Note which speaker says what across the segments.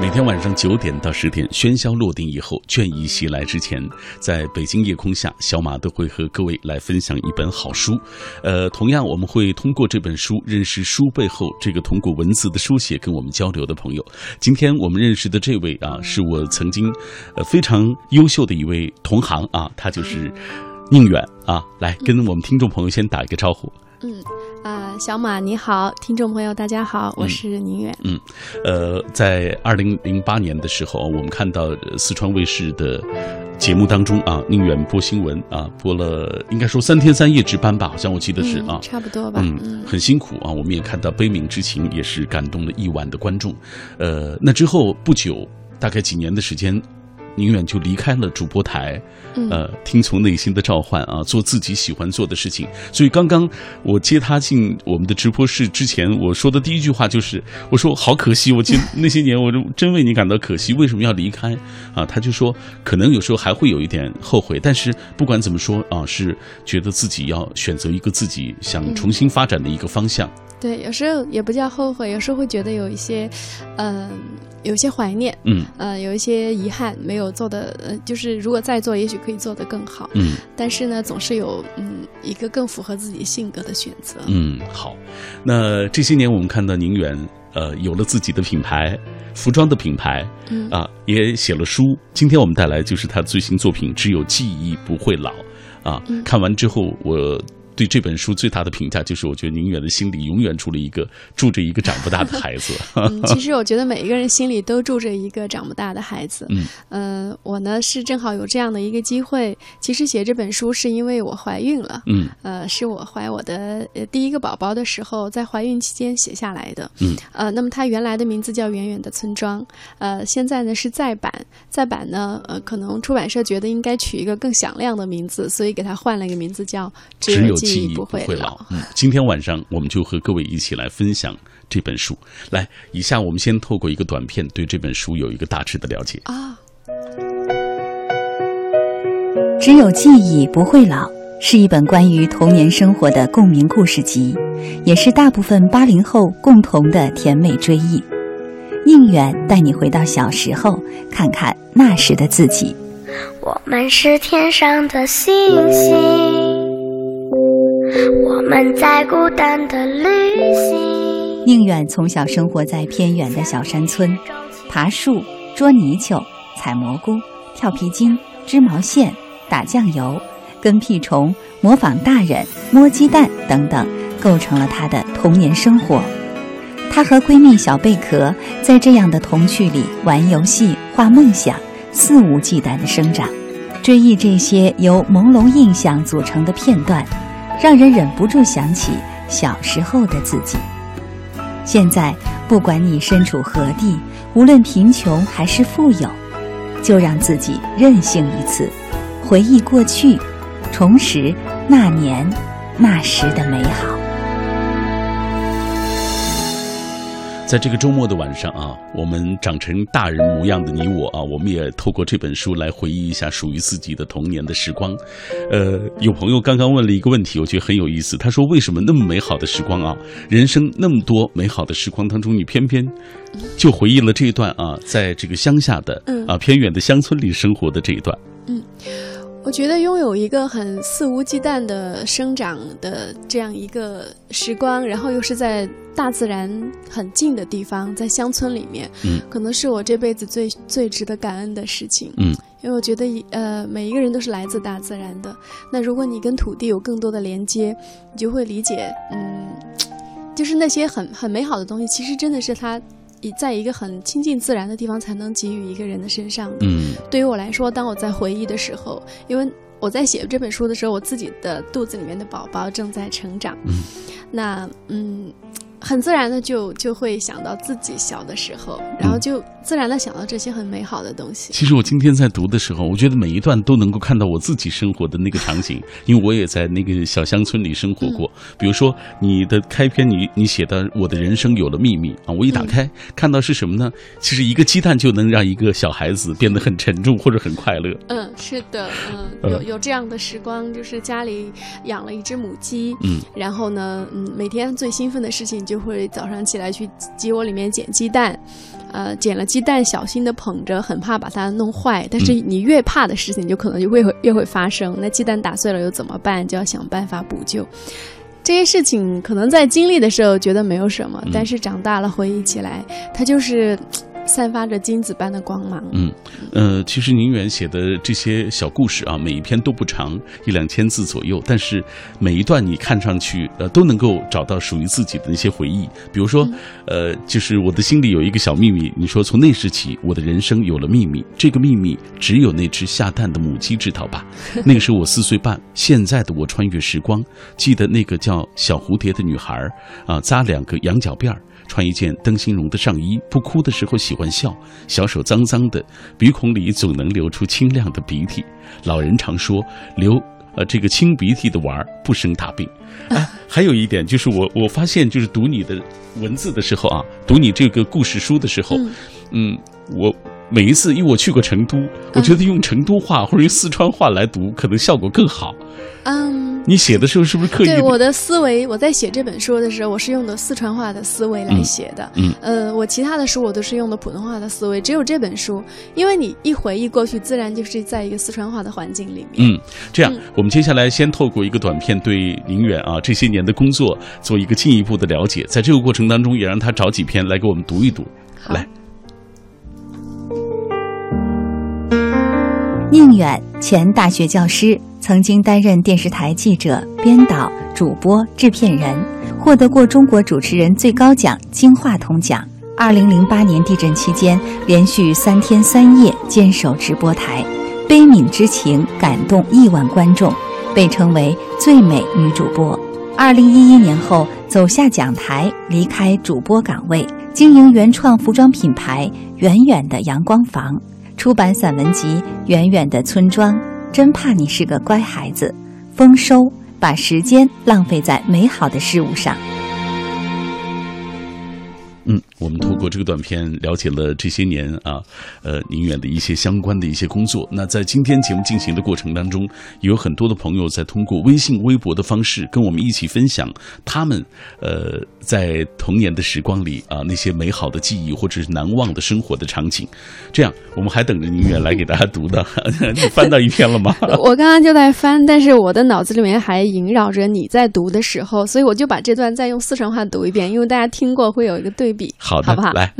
Speaker 1: 每天晚上九点到十点，喧嚣落定以后，倦意袭来之前，在北京夜空下，小马都会和各位来分享一本好书。呃，同样我们会通过这本书认识书背后这个通过文字的书写跟我们交流的朋友。今天我们认识的这位啊，是我曾经呃非常优秀的一位同行啊，他就是宁远啊，来跟我们听众朋友先打一个招呼。
Speaker 2: 嗯，啊，小马你好，听众朋友大家好，我是宁远。
Speaker 1: 嗯，呃，在二零零八年的时候，我们看到四川卫视的节目当中啊，宁远播新闻啊，播了应该说三天三夜值班吧，好像我记得是啊，
Speaker 2: 差不多吧。
Speaker 1: 嗯，很辛苦啊，我们也看到悲悯之情，也是感动了亿万的观众。呃，那之后不久，大概几年的时间。宁愿就离开了主播台，呃，听从内心的召唤啊，做自己喜欢做的事情。所以刚刚我接他进我们的直播室之前，我说的第一句话就是：我说好可惜，我今那些年我真为你感到可惜，为什么要离开啊？他就说，可能有时候还会有一点后悔，但是不管怎么说啊，是觉得自己要选择一个自己想重新发展的一个方向。
Speaker 2: 对，有时候也不叫后悔，有时候会觉得有一些，嗯。有些怀念，
Speaker 1: 嗯，
Speaker 2: 呃，有一些遗憾没有做的，呃，就是如果再做，也许可以做得更好，
Speaker 1: 嗯。
Speaker 2: 但是呢，总是有嗯一个更符合自己性格的选择，
Speaker 1: 嗯。好，那这些年我们看到宁远，呃，有了自己的品牌，服装的品牌，
Speaker 2: 嗯
Speaker 1: 啊，也写了书。今天我们带来就是他最新作品《只有记忆不会老》，啊，看完之后我。对这本书最大的评价就是，我觉得宁远的心里永远住了一个住着一个长不大的孩子。
Speaker 2: 嗯，其实我觉得每一个人心里都住着一个长不大的孩子。
Speaker 1: 嗯，
Speaker 2: 呃，我呢是正好有这样的一个机会。其实写这本书是因为我怀孕了。
Speaker 1: 嗯，
Speaker 2: 呃，是我怀我的第一个宝宝的时候，在怀孕期间写下来的。
Speaker 1: 嗯，
Speaker 2: 呃，那么它原来的名字叫《远远的村庄》。呃，现在呢是再版，再版呢，呃，可能出版社觉得应该取一个更响亮的名字，所以给它换了一个名字叫《
Speaker 1: 只有》。
Speaker 2: 记忆不
Speaker 1: 会
Speaker 2: 老。
Speaker 1: 嗯，今天晚上我们就和各位一起来分享这本书。来，以下我们先透过一个短片，对这本书有一个大致的了解
Speaker 2: 啊。
Speaker 3: 只有记忆不会老，是一本关于童年生活的共鸣故事集，也是大部分八零后共同的甜美追忆。宁远带你回到小时候，看看那时的自己。
Speaker 4: 我们是天上的星星。我们在孤单的旅行。
Speaker 3: 宁远从小生活在偏远的小山村，爬树、捉泥鳅、采蘑菇、跳皮筋、织毛线、打酱油、跟屁虫、模仿大人、摸鸡蛋等等，构成了她的童年生活。她和闺蜜小贝壳在这样的童趣里玩游戏、画梦想，肆无忌惮的生长，追忆这些由朦胧印象组成的片段。让人忍不住想起小时候的自己。现在，不管你身处何地，无论贫穷还是富有，就让自己任性一次，回忆过去，重拾那年那时的美好。
Speaker 1: 在这个周末的晚上啊，我们长成大人模样的你我啊，我们也透过这本书来回忆一下属于自己的童年的时光。呃，有朋友刚刚问了一个问题，我觉得很有意思。他说：“为什么那么美好的时光啊，人生那么多美好的时光当中，你偏偏就回忆了这一段啊，在这个乡下的啊偏远的乡村里生活的这一段？”
Speaker 2: 嗯。我觉得拥有一个很肆无忌惮的生长的这样一个时光，然后又是在大自然很近的地方，在乡村里面，
Speaker 1: 嗯，
Speaker 2: 可能是我这辈子最最值得感恩的事情，
Speaker 1: 嗯，
Speaker 2: 因为我觉得呃每一个人都是来自大自然的，那如果你跟土地有更多的连接，你就会理解，嗯，就是那些很很美好的东西，其实真的是它。以在一个很亲近自然的地方才能给予一个人的身上。
Speaker 1: 嗯，
Speaker 2: 对于我来说，当我在回忆的时候，因为我在写这本书的时候，我自己的肚子里面的宝宝正在成长。
Speaker 1: 嗯，
Speaker 2: 那嗯。很自然的就就会想到自己小的时候，然后就自然的想到这些很美好的东西。
Speaker 1: 其实我今天在读的时候，我觉得每一段都能够看到我自己生活的那个场景，因为我也在那个小乡村里生活过。比如说你的开篇，你你写的我的人生有了秘密啊，我一打开看到是什么呢？其实一个鸡蛋就能让一个小孩子变得很沉重或者很快乐。
Speaker 2: 嗯，是的，嗯，有有这样的时光，就是家里养了一只母鸡，
Speaker 1: 嗯，
Speaker 2: 然后呢，嗯，每天最兴奋的事情。就会早上起来去鸡窝里面捡鸡蛋，呃，捡了鸡蛋小心的捧着，很怕把它弄坏。但是你越怕的事情，就可能就会越会发生。那鸡蛋打碎了又怎么办？就要想办法补救。这些事情可能在经历的时候觉得没有什么，但是长大了回忆起来，它就是。散发着金子般的光芒。
Speaker 1: 嗯，呃，其实宁远写的这些小故事啊，每一篇都不长，一两千字左右，但是每一段你看上去，呃，都能够找到属于自己的那些回忆。比如说，呃，就是我的心里有一个小秘密。你说从那时起，我的人生有了秘密，这个秘密只有那只下蛋的母鸡知道吧？那个时候我四岁半，现在的我穿越时光，记得那个叫小蝴蝶的女孩啊，扎两个羊角辫儿。穿一件灯芯绒的上衣，不哭的时候喜欢笑，小手脏脏的，鼻孔里总能流出清亮的鼻涕。老人常说，流呃这个清鼻涕的娃儿不生大病。哎，还有一点就是我我发现就是读你的文字的时候啊，读你这个故事书的时候，嗯，我每一次因为我去过成都，我觉得用成都话或者用四川话来读可能效果更好。嗯。你写的时候是不是刻意？
Speaker 2: 对我的思维，我在写这本书的时候，我是用的四川话的思维来写的。嗯，呃，我其他的书我都是用的普通话的思维，只有这本书，因为你一回忆过去，自然就是在一个四川话的环境里面。
Speaker 1: 嗯，这样，我们接下来先透过一个短片，对宁远啊这些年的工作做一个进一步的了解，在这个过程当中，也让他找几篇来给我们读一读。来，
Speaker 3: 宁远，前大学教师。曾经担任电视台记者、编导、主播、制片人，获得过中国主持人最高奖金话筒奖。二零零八年地震期间，连续三天三夜坚守直播台，悲悯之情感动亿万观众，被称为最美女主播。二零一一年后，走下讲台，离开主播岗位，经营原创服装品牌“远远的阳光房”，出版散文集《远远的村庄》。真怕你是个乖孩子，丰收，把时间浪费在美好的事物上。
Speaker 1: 嗯，我们通过这个短片了解了这些年啊，呃，宁远的一些相关的一些工作。那在今天节目进行的过程当中，有很多的朋友在通过微信、微博的方式跟我们一起分享他们呃在童年的时光里啊那些美好的记忆或者是难忘的生活的场景。这样，我们还等着宁远来给大家读的。你翻到一篇了吗？
Speaker 2: 我刚刚就在翻，但是我的脑子里面还萦绕着你在读的时候，所以我就把这段再用四川话读一遍，因为大家听过会有一个对比。
Speaker 1: 好
Speaker 2: 的，好不好？
Speaker 1: 来，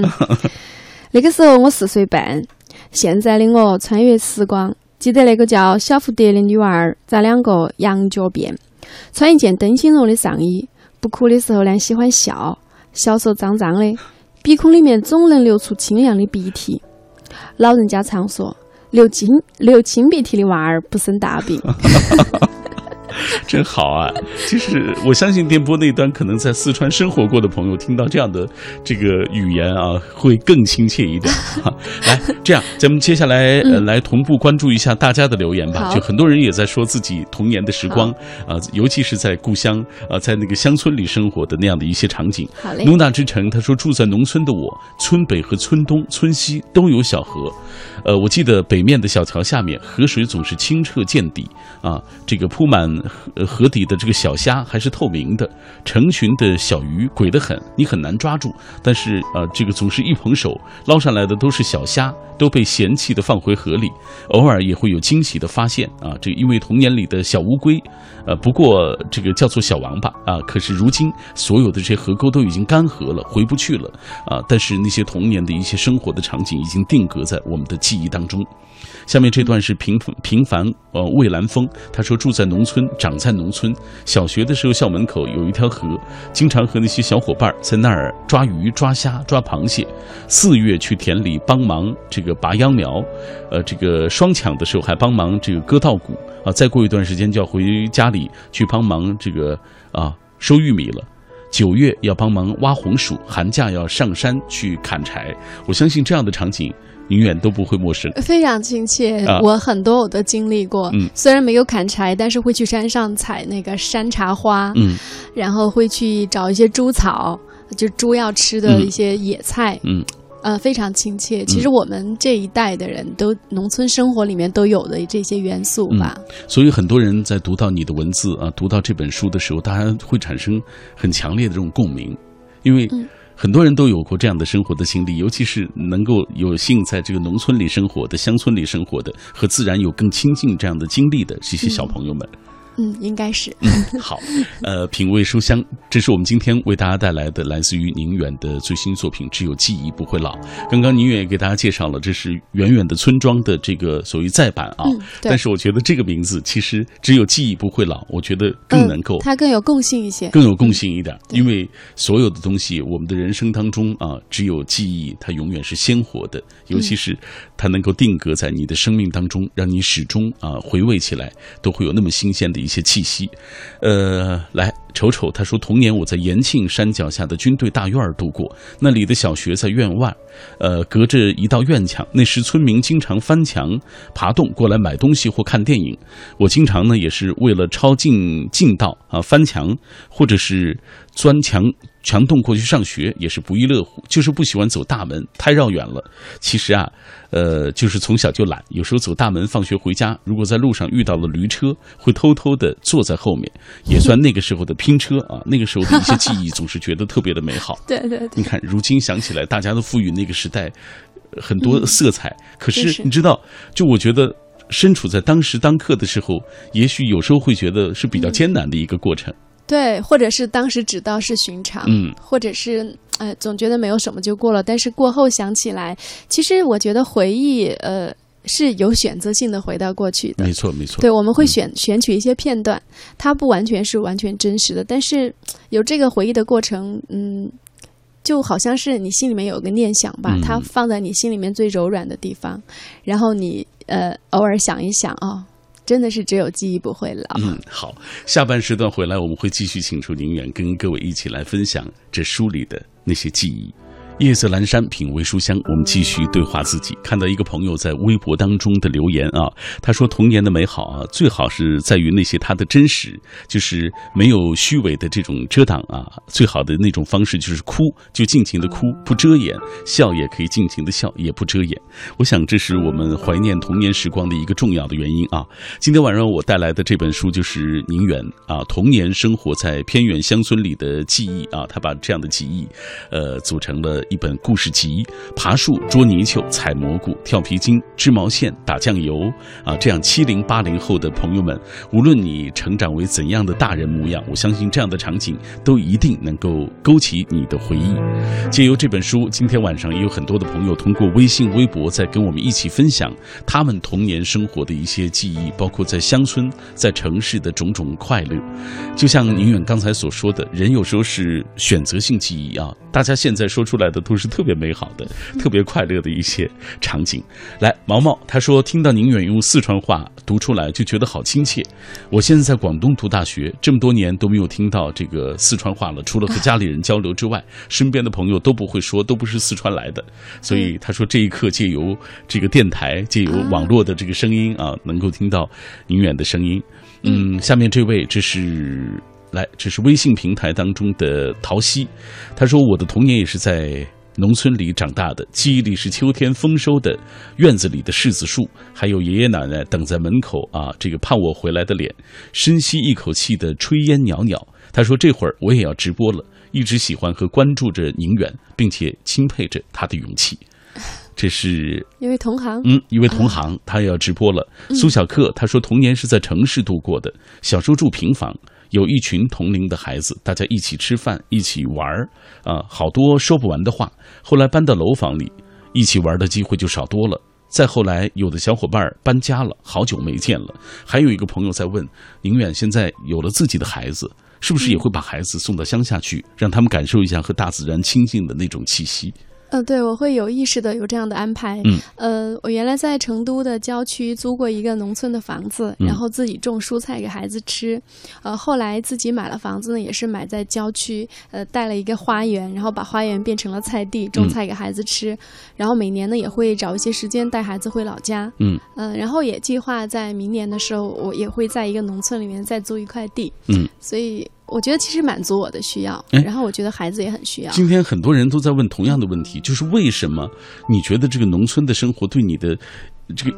Speaker 2: 那个时候我四岁半，现在的我穿越时光，记得那个叫小蝴蝶的女娃儿扎两个羊角辫，穿一件灯芯绒的上衣，不哭的时候呢喜欢笑，小手脏脏的，鼻孔里面总能流出清凉的鼻涕。老人家常说，流清流清鼻涕的娃儿不生大病。
Speaker 1: 真好啊！其实我相信电波那端可能在四川生活过的朋友听到这样的这个语言啊，会更亲切一点。来，这样咱们接下来呃来同步关注一下大家的留言吧。就很多人也在说自己童年的时光啊，尤其是在故乡啊，在那个乡村里生活的那样的一些场景。
Speaker 2: 好嘞。
Speaker 1: 努娜之城他说住在农村的我，村北和村东、村西都有小河。呃，我记得北面的小桥下面，河水总是清澈见底啊，这个铺满。河河底的这个小虾还是透明的，成群的小鱼鬼得很，你很难抓住。但是呃，这个总是一捧手捞上来的都是小虾，都被嫌弃的放回河里。偶尔也会有惊喜的发现啊，这因为童年里的小乌龟，呃，不过这个叫做小王八啊。可是如今所有的这些河沟都已经干涸了，回不去了啊。但是那些童年的一些生活的场景已经定格在我们的记忆当中。下面这段是平平凡呃蔚蓝风，他说住在农村，长在农村。小学的时候，校门口有一条河，经常和那些小伙伴在那儿抓鱼、抓虾、抓螃蟹。四月去田里帮忙这个拔秧苗，呃，这个双抢的时候还帮忙这个割稻谷啊。再过一段时间就要回家里去帮忙这个啊收玉米了。九月要帮忙挖红薯，寒假要上山去砍柴。我相信这样的场景。永远都不会陌生，
Speaker 2: 非常亲切。我很多我都经历过，虽然没有砍柴，但是会去山上采那个山茶花，嗯，然后会去找一些猪草，就猪要吃的一些野菜，嗯，呃，非常亲切。其实我们这一代的人都农村生活里面都有的这些元素吧。
Speaker 1: 所以很多人在读到你的文字啊，读到这本书的时候，大家会产生很强烈的这种共鸣。因为很多人都有过这样的生活的经历，尤其是能够有幸在这个农村里生活的、乡村里生活的，和自然有更亲近这样的经历的这些小朋友们。
Speaker 2: 嗯，应该是。
Speaker 1: 嗯，好，呃，品味书香，这是我们今天为大家带来的来自于宁远的最新作品《只有记忆不会老》。刚刚宁远也给大家介绍了，这是远远的村庄的这个所谓再版啊。但是我觉得这个名字其实只有记忆不会老，我觉得更能够，
Speaker 2: 它更有共性一些，
Speaker 1: 更有共性一点。因为所有的东西，我们的人生当中啊，只有记忆，它永远是鲜活的，尤其是它能够定格在你的生命当中，让你始终啊回味起来都会有那么新鲜的一一些气息。呃，来瞅瞅，他说童年我在延庆山脚下的军队大院儿度过，那里的小学在院外，呃，隔着一道院墙。那时村民经常翻墙爬洞过来买东西或看电影，我经常呢也是为了抄近近道啊翻墙，或者是钻墙。墙洞过去上学也是不亦乐乎，就是不喜欢走大门，太绕远了。其实啊，呃，就是从小就懒，有时候走大门放学回家，如果在路上遇到了驴车，会偷偷的坐在后面，也算那个时候的拼车啊。那个时候的一些记忆总是觉得特别的美好。
Speaker 2: 对对对。
Speaker 1: 你看，如今想起来，大家都赋予那个时代很多色彩。可是你知道，就我觉得身处在当时当刻的时候，也许有时候会觉得是比较艰难的一个过程。
Speaker 2: 对，或者是当时只道是寻常，
Speaker 1: 嗯，
Speaker 2: 或者是呃，总觉得没有什么就过了。但是过后想起来，其实我觉得回忆，呃，是有选择性的回到过去的。
Speaker 1: 没错，没错。
Speaker 2: 对，我们会选选取一些片段，它不完全是完全真实的，但是有这个回忆的过程，嗯，就好像是你心里面有个念想吧，它放在你心里面最柔软的地方，然后你呃偶尔想一想啊。真的是只有记忆不会老。
Speaker 1: 嗯，好，下半时段回来，我们会继续请出宁远，跟各位一起来分享这书里的那些记忆。夜色阑珊，品味书香。我们继续对话自己。看到一个朋友在微博当中的留言啊，他说：“童年的美好啊，最好是在于那些他的真实，就是没有虚伪的这种遮挡啊。最好的那种方式就是哭，就尽情的哭，不遮掩；笑也可以尽情的笑，也不遮掩。我想这是我们怀念童年时光的一个重要的原因啊。今天晚上我带来的这本书就是宁远啊，童年生活在偏远乡村里的记忆啊，他把这样的记忆，呃，组成了。一本故事集，爬树、捉泥鳅、采蘑菇、跳皮筋、织毛线、打酱油啊，这样七零八零后的朋友们，无论你成长为怎样的大人模样，我相信这样的场景都一定能够勾起你的回忆。借由这本书，今天晚上也有很多的朋友通过微信、微博在跟我们一起分享他们童年生活的一些记忆，包括在乡村、在城市的种种快乐。就像宁远刚才所说的，人有时候是选择性记忆啊，大家现在说出来的。都是特别美好的、特别快乐的一些场景。来，毛毛他说，听到宁远用四川话读出来，就觉得好亲切。我现在在广东读大学，这么多年都没有听到这个四川话了，除了和家里人交流之外，身边的朋友都不会说，都不是四川来的。所以他说，这一刻借由这个电台、借由网络的这个声音啊，能够听到宁远的声音。嗯，下面这位，这是。来，这是微信平台当中的陶溪，他说：“我的童年也是在农村里长大的，记忆里是秋天丰收的院子里的柿子树，还有爷爷奶奶等在门口啊，这个盼我回来的脸，深吸一口气的炊烟袅袅。”他说：“这会儿我也要直播了，一直喜欢和关注着宁远，并且钦佩着他的勇气。”这是
Speaker 2: 一位同行，
Speaker 1: 嗯，一位同行，他要直播了。苏小克他说：“童年是在城市度过的，小时候住平房。”有一群同龄的孩子，大家一起吃饭，一起玩儿，啊，好多说不完的话。后来搬到楼房里，一起玩的机会就少多了。再后来，有的小伙伴搬家了，好久没见了。还有一个朋友在问：宁远现在有了自己的孩子，是不是也会把孩子送到乡下去，让他们感受一下和大自然亲近的那种气息？
Speaker 2: 嗯，对，我会有意识的有这样的安排。嗯，呃，我原来在成都的郊区租过一个农村的房子，然后自己种蔬菜给孩子吃。呃，后来自己买了房子呢，也是买在郊区，呃，带了一个花园，然后把花园变成了菜地，种菜给孩子吃。然后每年呢，也会找一些时间带孩子回老家。
Speaker 1: 嗯，
Speaker 2: 呃，然后也计划在明年的时候，我也会在一个农村里面再租一块地。
Speaker 1: 嗯，
Speaker 2: 所以。我觉得其实满足我的需要，然后我觉得孩子也很需要。
Speaker 1: 今天很多人都在问同样的问题，就是为什么你觉得这个农村的生活对你的这个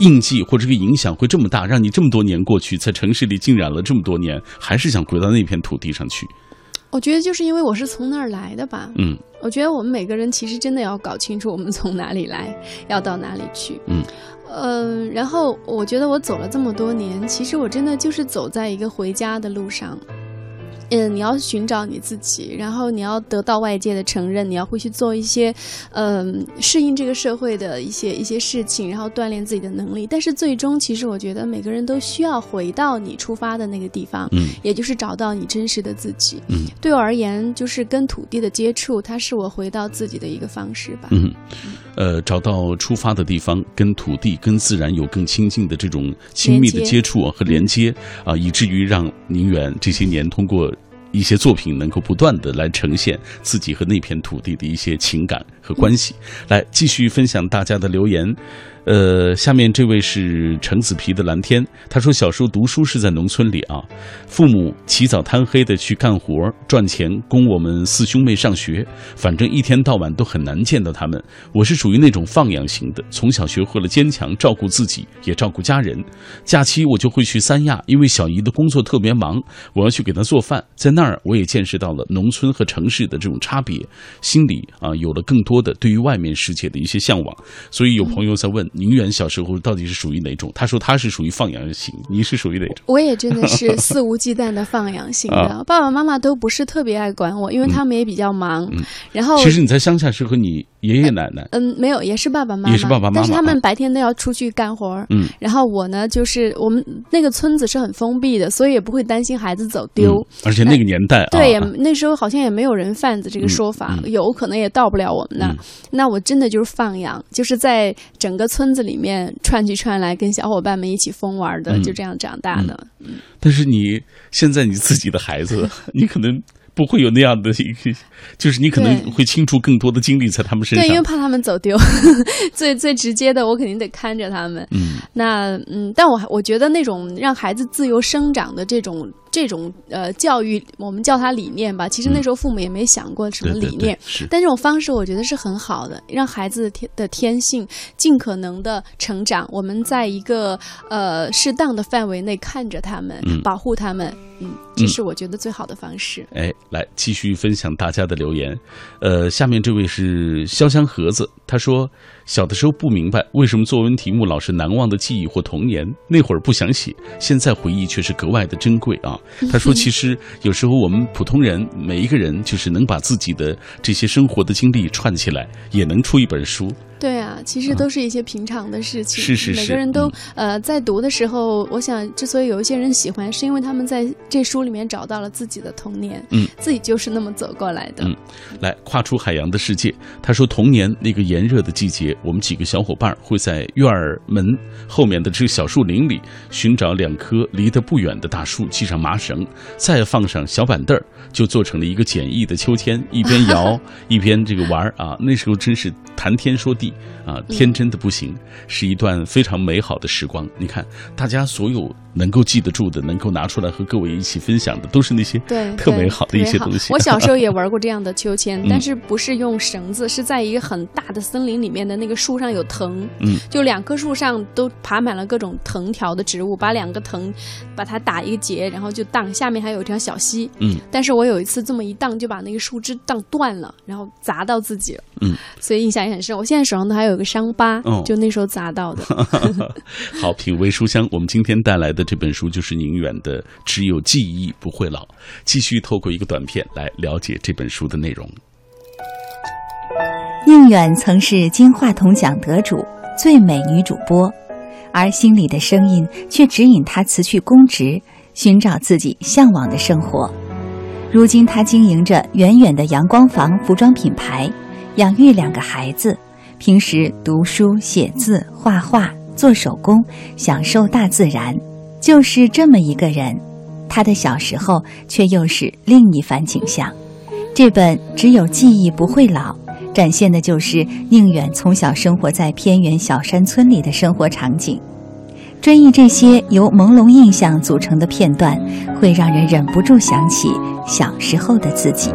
Speaker 1: 印记或者这个影响会这么大，让你这么多年过去，在城市里浸染了这么多年，还是想回到那片土地上去？
Speaker 2: 我觉得就是因为我是从那儿来的吧。
Speaker 1: 嗯，
Speaker 2: 我觉得我们每个人其实真的要搞清楚我们从哪里来，要到哪里去。
Speaker 1: 嗯，
Speaker 2: 呃，然后我觉得我走了这么多年，其实我真的就是走在一个回家的路上。嗯，你要寻找你自己，然后你要得到外界的承认，你要会去做一些，嗯，适应这个社会的一些一些事情，然后锻炼自己的能力。但是最终，其实我觉得每个人都需要回到你出发的那个地方，
Speaker 1: 嗯，
Speaker 2: 也就是找到你真实的自己。
Speaker 1: 嗯，
Speaker 2: 对我而言，就是跟土地的接触，它是我回到自己的一个方式吧。
Speaker 1: 嗯，呃，找到出发的地方，跟土地、跟自然有更亲近的这种亲密的接触和连接啊，以至于让宁远这些年通过。一些作品能够不断的来呈现自己和那片土地的一些情感和关系，来继续分享大家的留言。呃，下面这位是橙子皮的蓝天，他说小时候读书是在农村里啊，父母起早贪黑的去干活赚钱，供我们四兄妹上学，反正一天到晚都很难见到他们。我是属于那种放养型的，从小学会了坚强，照顾自己，也照顾家人。假期我就会去三亚，因为小姨的工作特别忙，我要去给她做饭。在那儿，我也见识到了农村和城市的这种差别，心里啊有了更多的对于外面世界的一些向往。所以有朋友在问。宁远小时候到底是属于哪种？他说他是属于放养型，你是属于哪种？
Speaker 2: 我也真的是肆无忌惮的放养型的，爸爸妈妈都不是特别爱管我，因为他们也比较忙。然后，
Speaker 1: 其实你在乡下是和你爷爷奶奶，
Speaker 2: 嗯，没有，也是爸爸妈妈，
Speaker 1: 也是爸爸妈妈，
Speaker 2: 但是他们白天都要出去干活
Speaker 1: 嗯，
Speaker 2: 然后我呢，就是我们那个村子是很封闭的，所以也不会担心孩子走丢。
Speaker 1: 而且那个年代，
Speaker 2: 对，也那时候好像也没有人贩子这个说法，有可能也到不了我们那。那我真的就是放养，就是在整个村子里面。串去串来，跟小伙伴们一起疯玩的，就这样长大的。
Speaker 1: 但是你现在你自己的孩子，你可能。不会有那样的一个，就是你可能会倾注更多的精力在他们身上，
Speaker 2: 对，因为怕他们走丢。最最直接的，我肯定得看着他们。
Speaker 1: 嗯，
Speaker 2: 那嗯，但我我觉得那种让孩子自由生长的这种这种呃教育，我们叫它理念吧。其实那时候父母也没想过什么理念，但这种方式我觉得是很好的，让孩子的天的天性尽可能的成长。我们在一个呃适当的范围内看着他们，保护他们。嗯，这是我觉得最好的方式。
Speaker 1: 哎，来继续分享大家的留言。呃，下面这位是潇湘盒子，他说小的时候不明白为什么作文题目老是难忘的记忆或童年，那会儿不想写，现在回忆却是格外的珍贵啊。他说，其实有时候我们普通人每一个人，就是能把自己的这些生活的经历串起来，也能出一本书。
Speaker 2: 对啊，其实都是一些平常的事情。
Speaker 1: 是是
Speaker 2: 是，每个人都呃，在读的时候，我想，之所以有一些人喜欢，是因为他们在这书里面找到了自己的童年，
Speaker 1: 嗯，
Speaker 2: 自己就是那么走过来的。
Speaker 1: 嗯，来跨出海洋的世界。他说，童年那个炎热的季节，我们几个小伙伴会在院儿门后面的这个小树林里寻找两棵离得不远的大树，系上麻绳，再放上小板凳儿，就做成了一个简易的秋千，一边摇一边这个玩儿啊。那时候真是谈天说地。啊，天真的不行，是一段非常美好的时光。你看，大家所有能够记得住的，能够拿出来和各位一起分享的，都是那些
Speaker 2: 对
Speaker 1: 特美好的一些东西。
Speaker 2: 我小时候也玩过这样的秋千，但是不是用绳子，是在一个很大的森林里面的那个树上有藤，
Speaker 1: 嗯，
Speaker 2: 就两棵树上都爬满了各种藤条的植物，把两个藤把它打一个结，然后就荡，下面还有一条小溪，
Speaker 1: 嗯，
Speaker 2: 但是我有一次这么一荡，就把那个树枝荡断了，然后砸到自己了，
Speaker 1: 嗯，
Speaker 2: 所以印象也很深。我现在手上都还有。有个伤疤，就那时候砸到的。
Speaker 1: 好，品味书香，我们今天带来的这本书就是宁远的《只有记忆不会老》。继续透过一个短片来了解这本书的内容。
Speaker 3: 宁远曾是金话筒奖得主、最美女主播，而心里的声音却指引她辞去公职，寻找自己向往的生活。如今，她经营着远远的阳光房服装品牌。养育两个孩子，平时读书、写字、画画、做手工，享受大自然，就是这么一个人。他的小时候却又是另一番景象。这本《只有记忆不会老》，展现的就是宁远从小生活在偏远小山村里的生活场景。追忆这些由朦胧印象组成的片段，会让人忍不住想起小时候的自己。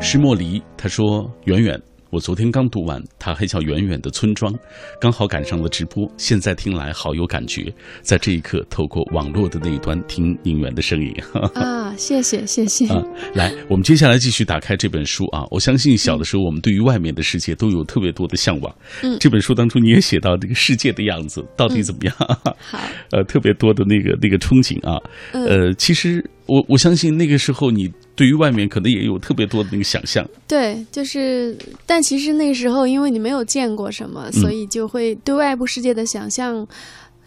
Speaker 1: 石莫离他说：“远远，我昨天刚读完，它还叫《远远的村庄》，刚好赶上了直播，现在听来好有感觉。在这一刻，透过网络的那一端听宁远的声音。
Speaker 2: 啊，谢谢谢谢。
Speaker 1: 啊，来，我们接下来继续打开这本书啊。我相信小的时候，我们对于外面的世界都有特别多的向往。
Speaker 2: 嗯，
Speaker 1: 这本书当中你也写到这个世界的样子到底怎么样？
Speaker 2: 好，
Speaker 1: 呃，特别多的那个那个憧憬啊。呃，其实我我相信那个时候你。对于外面可能也有特别多的那个想象，
Speaker 2: 对，就是，但其实那时候因为你没有见过什么，所以就会对外部世界的想象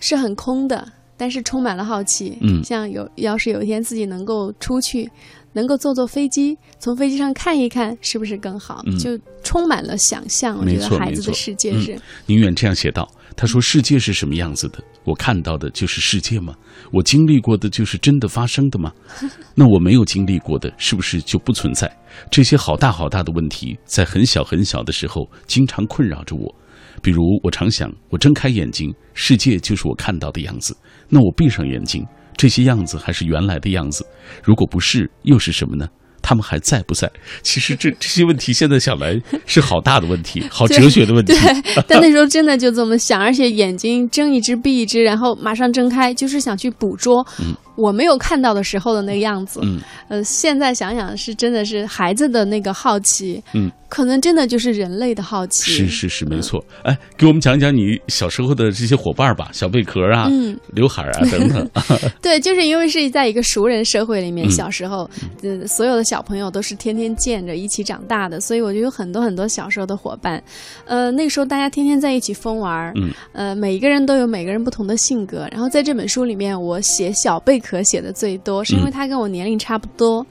Speaker 2: 是很空的，但是充满了好奇。
Speaker 1: 嗯，
Speaker 2: 像有要是有一天自己能够出去，能够坐坐飞机，从飞机上看一看，是不是更好？就充满了想象。我觉得孩子的世界是。
Speaker 1: 宁远这样写道。他说：“世界是什么样子的？我看到的就是世界吗？我经历过的就是真的发生的吗？那我没有经历过的，是不是就不存在？这些好大好大的问题，在很小很小的时候，经常困扰着我。比如，我常想，我睁开眼睛，世界就是我看到的样子；那我闭上眼睛，这些样子还是原来的样子。如果不是，又是什么呢？”他们还在不在？其实这 这些问题现在想来是好大的问题，好哲学的问题。
Speaker 2: 对，但那时候真的就这么想，而且眼睛睁一只闭一只，然后马上睁开，就是想去捕捉。我没有看到的时候的那个样子，
Speaker 1: 嗯，
Speaker 2: 呃，现在想想是真的是孩子的那个好奇，
Speaker 1: 嗯，
Speaker 2: 可能真的就是人类的好奇，
Speaker 1: 是是是，没错。哎，给我们讲讲你小时候的这些伙伴吧，小贝壳啊，
Speaker 2: 嗯，
Speaker 1: 刘海啊等等。
Speaker 2: 对，就是因为是在一个熟人社会里面，小时候，呃，所有的小朋友都是天天见着一起长大的，所以我就有很多很多小时候的伙伴。呃，那时候大家天天在一起疯玩，
Speaker 1: 嗯，
Speaker 2: 呃，每一个人都有每个人不同的性格。然后在这本书里面，我写小贝壳。可写的最多，是因为他跟我年龄差不多，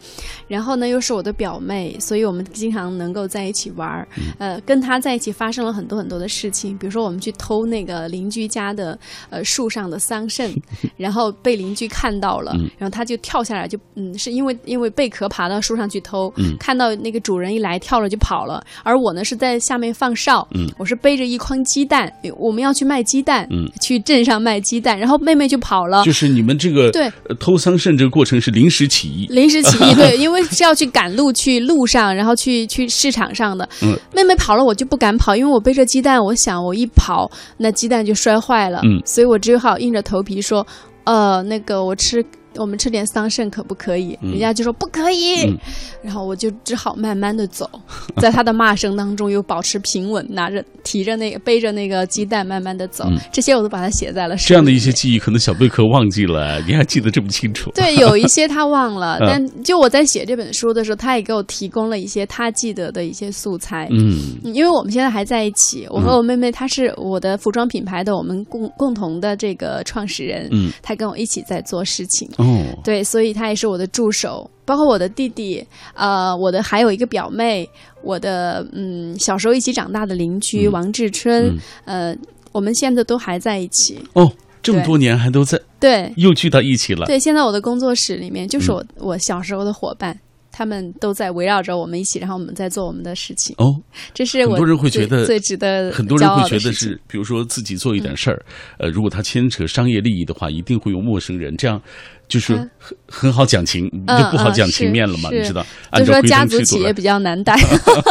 Speaker 2: 然后呢又是我的表妹，所以我们经常能够在一起玩儿。呃，跟她在一起发生了很多很多的事情，比如说我们去偷那个邻居家的呃树上的桑葚，然后被邻居看到了，然后他就跳下来，就嗯，是因为因为贝壳爬到树上去偷，看到那个主人一来跳了就跑了，而我呢是在下面放哨，我是背着一筐鸡蛋，我们要去卖鸡蛋，去镇上卖鸡蛋，然后妹妹就跑了，
Speaker 1: 就是你们这个
Speaker 2: 对。
Speaker 1: 偷桑葚这个过程是临时起意，
Speaker 2: 临时起意 对，因为是要去赶路去路上，然后去去市场上的。
Speaker 1: 嗯，
Speaker 2: 妹妹跑了，我就不敢跑，因为我背着鸡蛋，我想我一跑，那鸡蛋就摔坏了。
Speaker 1: 嗯，
Speaker 2: 所以我只好硬着头皮说，呃，那个我吃。我们吃点桑葚可不可以？人家就说不可以，然后我就只好慢慢的走，在他的骂声当中又保持平稳，拿着提着那个背着那个鸡蛋慢慢的走，这些我都把它写在了。
Speaker 1: 这样的一些记忆，可能小贝壳忘记了，你还记得这么清楚？
Speaker 2: 对，有一些他忘了，但就我在写这本书的时候，他也给我提供了一些他记得的一些素材。
Speaker 1: 嗯，
Speaker 2: 因为我们现在还在一起，我和我妹妹，她是我的服装品牌的我们共共同的这个创始人。
Speaker 1: 嗯，
Speaker 2: 她跟我一起在做事情。
Speaker 1: 哦，
Speaker 2: 对，所以他也是我的助手，包括我的弟弟，呃，我的还有一个表妹，我的嗯，小时候一起长大的邻居王志春，呃，我们现在都还在一起。
Speaker 1: 哦，这么多年还都在，
Speaker 2: 对，
Speaker 1: 又聚到一起了。
Speaker 2: 对，现在我的工作室里面就是我我小时候的伙伴。他们都在围绕着我们一起，然后我们在做我们的事情。
Speaker 1: 哦，
Speaker 2: 这是
Speaker 1: 很多人会觉得
Speaker 2: 最值得
Speaker 1: 很多人会觉得是，比如说自己做一点事儿，呃，如果他牵扯商业利益的话，一定会有陌生人，这样就是很很好讲情，就不好讲情面了嘛，你知道？
Speaker 2: 就说家族企业比较难带，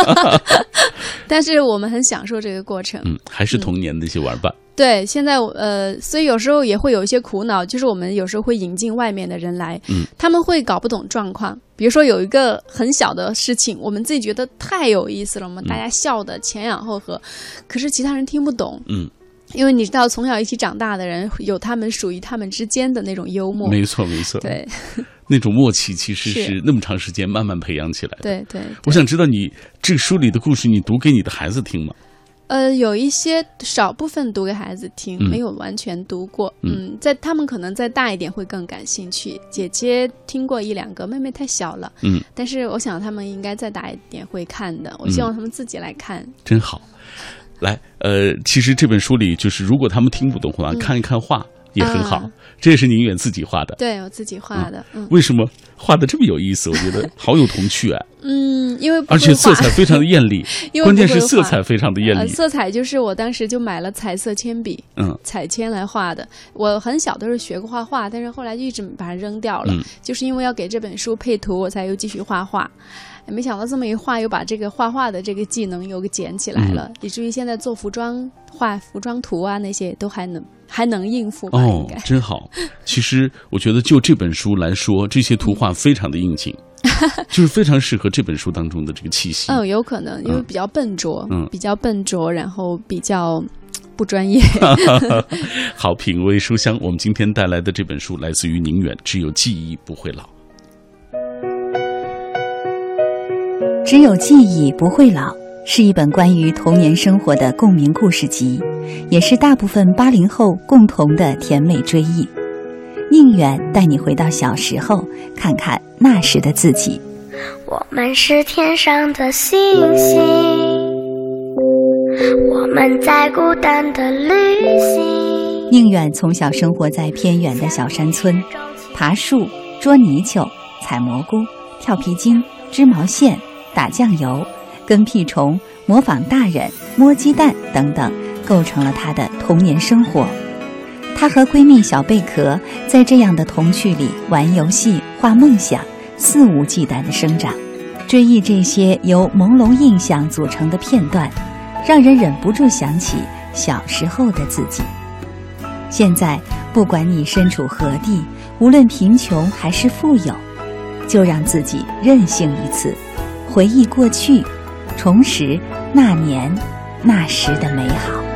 Speaker 2: 但是我们很享受这个过程。
Speaker 1: 嗯，还是童年的一些玩伴。
Speaker 2: 对，现在呃，所以有时候也会有一些苦恼，就是我们有时候会引进外面的人来，
Speaker 1: 嗯，
Speaker 2: 他们会搞不懂状况。比如说有一个很小的事情，我们自己觉得太有意思了，我们大家笑的前仰后合，可是其他人听不懂，
Speaker 1: 嗯，
Speaker 2: 因为你知道，从小一起长大的人有他们属于他们之间的那种幽默，
Speaker 1: 没错没错，
Speaker 2: 对，
Speaker 1: 那种默契其实是那么长时间慢慢培养起来的。
Speaker 2: 对对，
Speaker 1: 我想知道你这个书里的故事，你读给你的孩子听吗？
Speaker 2: 呃，有一些少部分读给孩子听，没有完全读过。嗯，在他们可能再大一点会更感兴趣。姐姐听过一两个，妹妹太小了。
Speaker 1: 嗯，
Speaker 2: 但是我想他们应该再大一点会看的。我希望他们自己来看。
Speaker 1: 真好，来，呃，其实这本书里就是如果他们听不懂的话，看一看画。也很好。这也是宁远自己画的，
Speaker 2: 对我自己画的。
Speaker 1: 嗯，为什么画的这么有意思？我觉得 好有童趣啊。
Speaker 2: 嗯，因为
Speaker 1: 而且色彩非常的艳丽，关键是色彩非常的艳丽。
Speaker 2: 色彩就是我当时就买了彩色铅笔，嗯，彩铅来画的。我很小的时候学过画画，但是后来就一直把它扔掉了，就是因为要给这本书配图，我才又继续画画。没想到这么一画，又把这个画画的这个技能又给捡起来了，以至于现在做服装、画服装图啊那些都还能还能应付。
Speaker 1: 哦，真好。其实我觉得就这本书来说，这些图画非常的应景，就是非常适合这本书当中的这个气息。
Speaker 2: 嗯，有可能因为比较笨拙，嗯，比较笨拙，然后比较不专业。
Speaker 1: 好，品味书香，我们今天带来的这本书来自于宁远，只有记忆不会老。
Speaker 3: 只有记忆不会老，是一本关于童年生活的共鸣故事集，也是大部分八零后共同的甜美追忆。宁远带你回到小时候，看看那时的自己。
Speaker 4: 我们是天上的星星，我们在孤单的旅行。
Speaker 3: 宁远从小生活在偏远的小山村，爬树、捉泥鳅、采蘑菇、跳皮筋、织毛线。打酱油、跟屁虫、模仿大人、摸鸡蛋等等，构成了她的童年生活。她和闺蜜小贝壳在这样的童趣里玩游戏、画梦想，肆无忌惮的生长。追忆这些由朦胧印象组成的片段，让人忍不住想起小时候的自己。现在，不管你身处何地，无论贫穷还是富有，就让自己任性一次。回忆过去，重拾那年那时的美好。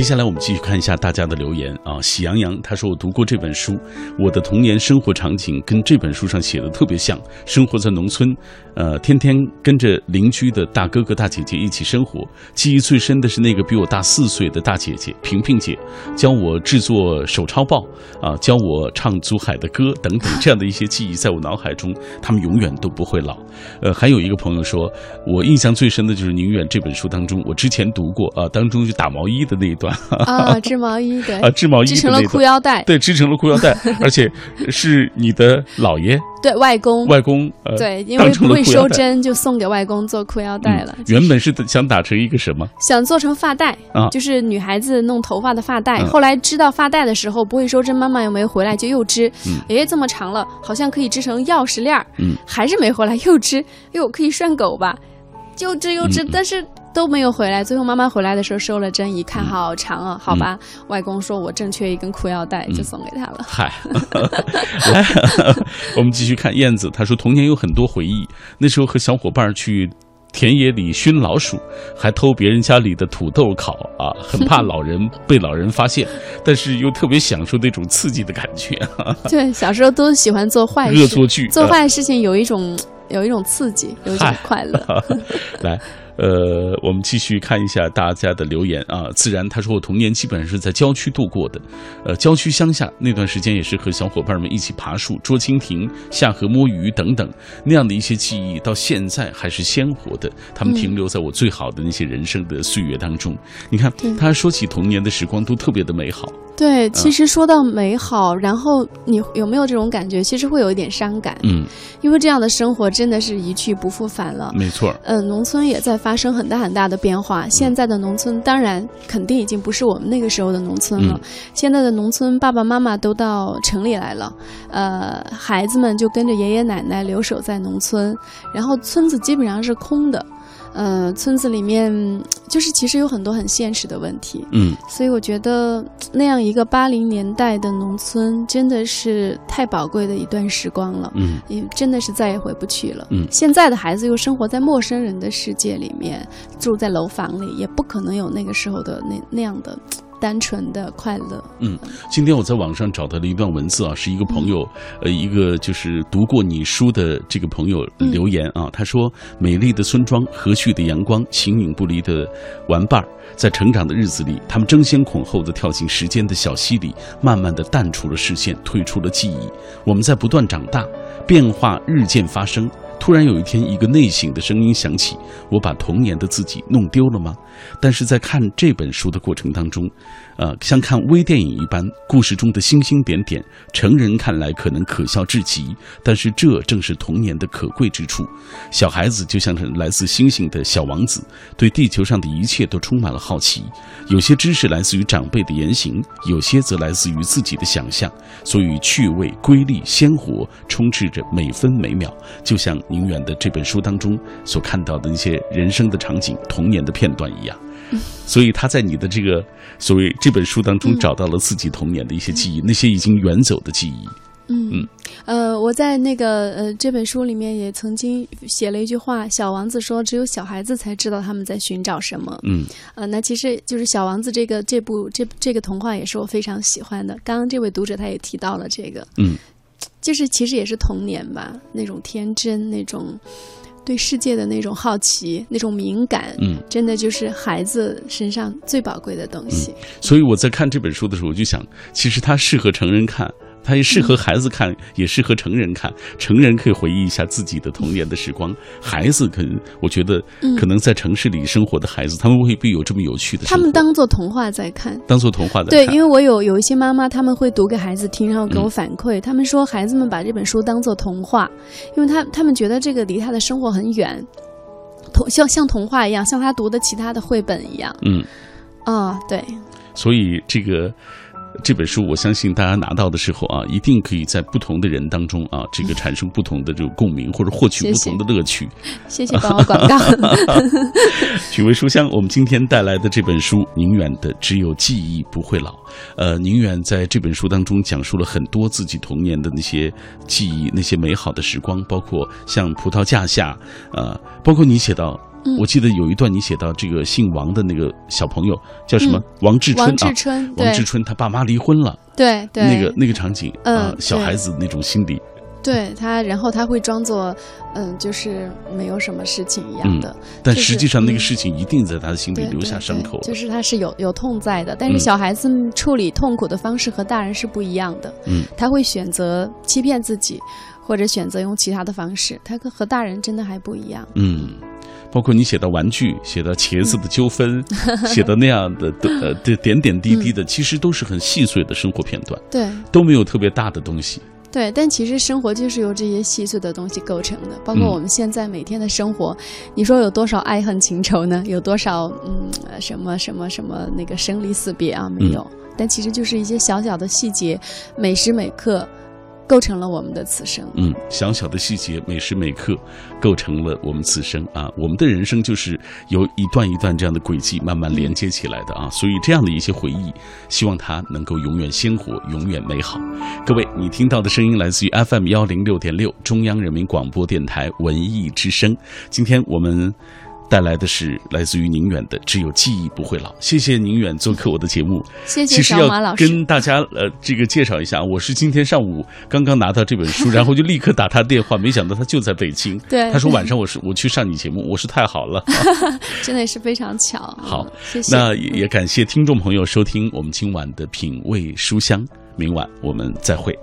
Speaker 1: 接下来我们继续看一下大家的留言啊！喜羊羊他说：“我读过这本书，我的童年生活场景跟这本书上写的特别像，生活在农村，呃，天天跟着邻居的大哥哥大姐姐一起生活。记忆最深的是那个比我大四岁的大姐姐萍萍姐，教我制作手抄报啊，教我唱祖海的歌等等，这样的一些记忆在我脑海中，他们永远都不会老。呃，还有一个朋友说，我印象最深的就是宁远这本书当中，我之前读过啊，当中就打毛衣的那一段。”
Speaker 2: 啊，织毛衣的
Speaker 1: 啊，织毛衣
Speaker 2: 织成了裤腰带，
Speaker 1: 对，织成了裤腰带，而且是你的姥爷，
Speaker 2: 对外公，
Speaker 1: 外公，
Speaker 2: 对，因为不会收针，就送给外公做裤腰带了。
Speaker 1: 原本是想打成一个什么？
Speaker 2: 想做成发带啊，就是女孩子弄头发的发带。后来织到发带的时候不会收针，妈妈又没回来，就又织。哎，这么长了，好像可以织成钥匙链儿。嗯，还是没回来，又织，哟，可以拴狗吧？又织又织，但是。都没有回来，最后妈妈回来的时候收了针，一看好长啊，好吧，外公说我正缺一根裤腰带，就送给他了。
Speaker 1: 嗨，来，我们继续看燕子，她说童年有很多回忆，那时候和小伙伴去田野里熏老鼠，还偷别人家里的土豆烤啊，很怕老人被老人发现，但是又特别享受那种刺激的感觉。
Speaker 2: 对，小时候都喜欢做坏事，
Speaker 1: 恶作剧，
Speaker 2: 做坏事情有一种有一种刺激，有一种快乐。
Speaker 1: 来。呃，我们继续看一下大家的留言啊。自然他说我童年基本上是在郊区度过的，呃，郊区乡下那段时间也是和小伙伴们一起爬树、捉蜻蜓、下河摸鱼等等那样的一些记忆，到现在还是鲜活的。他们停留在我最好的那些人生的岁月当中。你看，他说起童年的时光都特别的美好。
Speaker 2: 对，其实说到美好，然后你有没有这种感觉？其实会有一点伤感。嗯，因为这样的生活真的是一去不复返了。
Speaker 1: 没错。
Speaker 2: 嗯，农村也在发。生很大很大的变化。现在的农村当然肯定已经不是我们那个时候的农村了。现在的农村，爸爸妈妈都到城里来了，呃，孩子们就跟着爷爷奶奶留守在农村，然后村子基本上是空的。呃，村子里面 就是其实有很多很现实的问题，嗯，所以我觉得那样一个八零年代的农村真的是太宝贵的一段时光了，嗯，也真的是再也回不去了，嗯，现在的孩子又生活在陌生人的世界里面，住在楼房里，也不可能有那个时候的那那样的。单纯的快乐。
Speaker 1: 嗯，今天我在网上找到了一段文字啊，是一个朋友，呃，一个就是读过你书的这个朋友留言啊。他说：“美丽的村庄，和煦的阳光，形影不离的玩伴儿，在成长的日子里，他们争先恐后的跳进时间的小溪里，慢慢的淡出了视线，退出了记忆。我们在不断长大，变化日渐发生。”突然有一天，一个内省的声音响起：“我把童年的自己弄丢了吗？”但是在看这本书的过程当中，呃，像看微电影一般，故事中的星星点点，成人看来可能可笑至极，但是这正是童年的可贵之处。小孩子就像是来自星星的小王子，对地球上的一切都充满了好奇。有些知识来自于长辈的言行，有些则来自于自己的想象，所以趣味、瑰丽、鲜活，充斥着每分每秒。就像宁远的这本书当中所看到的那些人生的场景、童年的片段一样。所以他在你的这个所谓这本书当中找到了自己童年的一些记忆，那些已经远走的记忆。
Speaker 2: 嗯，呃，我在那个呃这本书里面也曾经写了一句话：“小王子说，只有小孩子才知道他们在寻找什么。”
Speaker 1: 嗯，
Speaker 2: 呃，那其实就是《小王子》这个这部这这个童话也是我非常喜欢的。刚刚这位读者他也提到了这个，
Speaker 1: 嗯，
Speaker 2: 就是其实也是童年吧，那种天真，那种。对世界的那种好奇、那种敏感，
Speaker 1: 嗯，
Speaker 2: 真的就是孩子身上最宝贵的东西。
Speaker 1: 所以我在看这本书的时候，我就想，其实它适合成人看。它也适合孩子看，也适合成人看。成人可以回忆一下自己的童年的时光，孩子可能我觉得，可能在城市里生活的孩子，他们未必有这么有趣的。
Speaker 2: 他们当做童话在看，
Speaker 1: 当做童话在
Speaker 2: 看。对，因为我有有一些妈妈，他们会读给孩子听，然后给我反馈，他们说孩子们把这本书当做童话，因为他他们觉得这个离他的生活很远，童像像童话一样，像他读的其他的绘本一样。
Speaker 1: 嗯，
Speaker 2: 啊，对。
Speaker 1: 所以这个。这本书，我相信大家拿到的时候啊，一定可以在不同的人当中啊，这个产生不同的这个共鸣，或者获取不同的乐趣。
Speaker 2: 谢谢帮我广告。
Speaker 1: 品味书香，我们今天带来的这本书，宁远的《只有记忆不会老》。呃，宁远在这本书当中讲述了很多自己童年的那些记忆，那些美好的时光，包括像葡萄架下，呃，包括你写到。我记得有一段你写到这个姓王的那个小朋友叫什么？王志春啊，王
Speaker 2: 志春，
Speaker 1: 王志春他爸妈离婚了，
Speaker 2: 对对，
Speaker 1: 那个那个场景啊，小孩子那种心理，
Speaker 2: 对他，然后他会装作嗯，就是没有什么事情一样的，
Speaker 1: 但实际上那个事情一定在他的心里留下伤口，
Speaker 2: 就是他是有有痛在的，但是小孩子处理痛苦的方式和大人是不一样的，
Speaker 1: 嗯，
Speaker 2: 他会选择欺骗自己，或者选择用其他的方式，他和和大人真的还不一样，
Speaker 1: 嗯。包括你写的玩具，写的茄子的纠纷，写的那样的呃的点点滴滴的，其实都是很细碎的生活片段，
Speaker 2: 对，
Speaker 1: 都没有特别大的东西。
Speaker 2: 对，但其实生活就是由这些细碎的东西构成的，包括我们现在每天的生活，你说有多少爱恨情仇呢？有多少嗯什么什么什么那个生离死别啊？没有，但其实就是一些小小的细节，每时每刻。构成了我们的此生。
Speaker 1: 嗯，小小的细节，每时每刻，构成了我们此生啊。我们的人生就是由一段一段这样的轨迹慢慢连接起来的啊。所以这样的一些回忆，希望它能够永远鲜活，永远美好。各位，你听到的声音来自于 FM 幺零六点六，中央人民广播电台文艺之声。今天我们。带来的是来自于宁远的《只有记忆不会老》，谢谢宁远做客我的节目。
Speaker 2: 谢谢小马老
Speaker 1: 师。跟大家呃这个介绍一下，我是今天上午刚刚拿到这本书，然后就立刻打他电话，没想到他就在北京。
Speaker 2: 对，
Speaker 1: 他说晚上我是我去上你节目，我是太好了，
Speaker 2: 真的是非常巧。
Speaker 1: 好，
Speaker 2: 谢谢。
Speaker 1: 那也感谢听众朋友收听我们今晚的品味书香，明晚我们再会。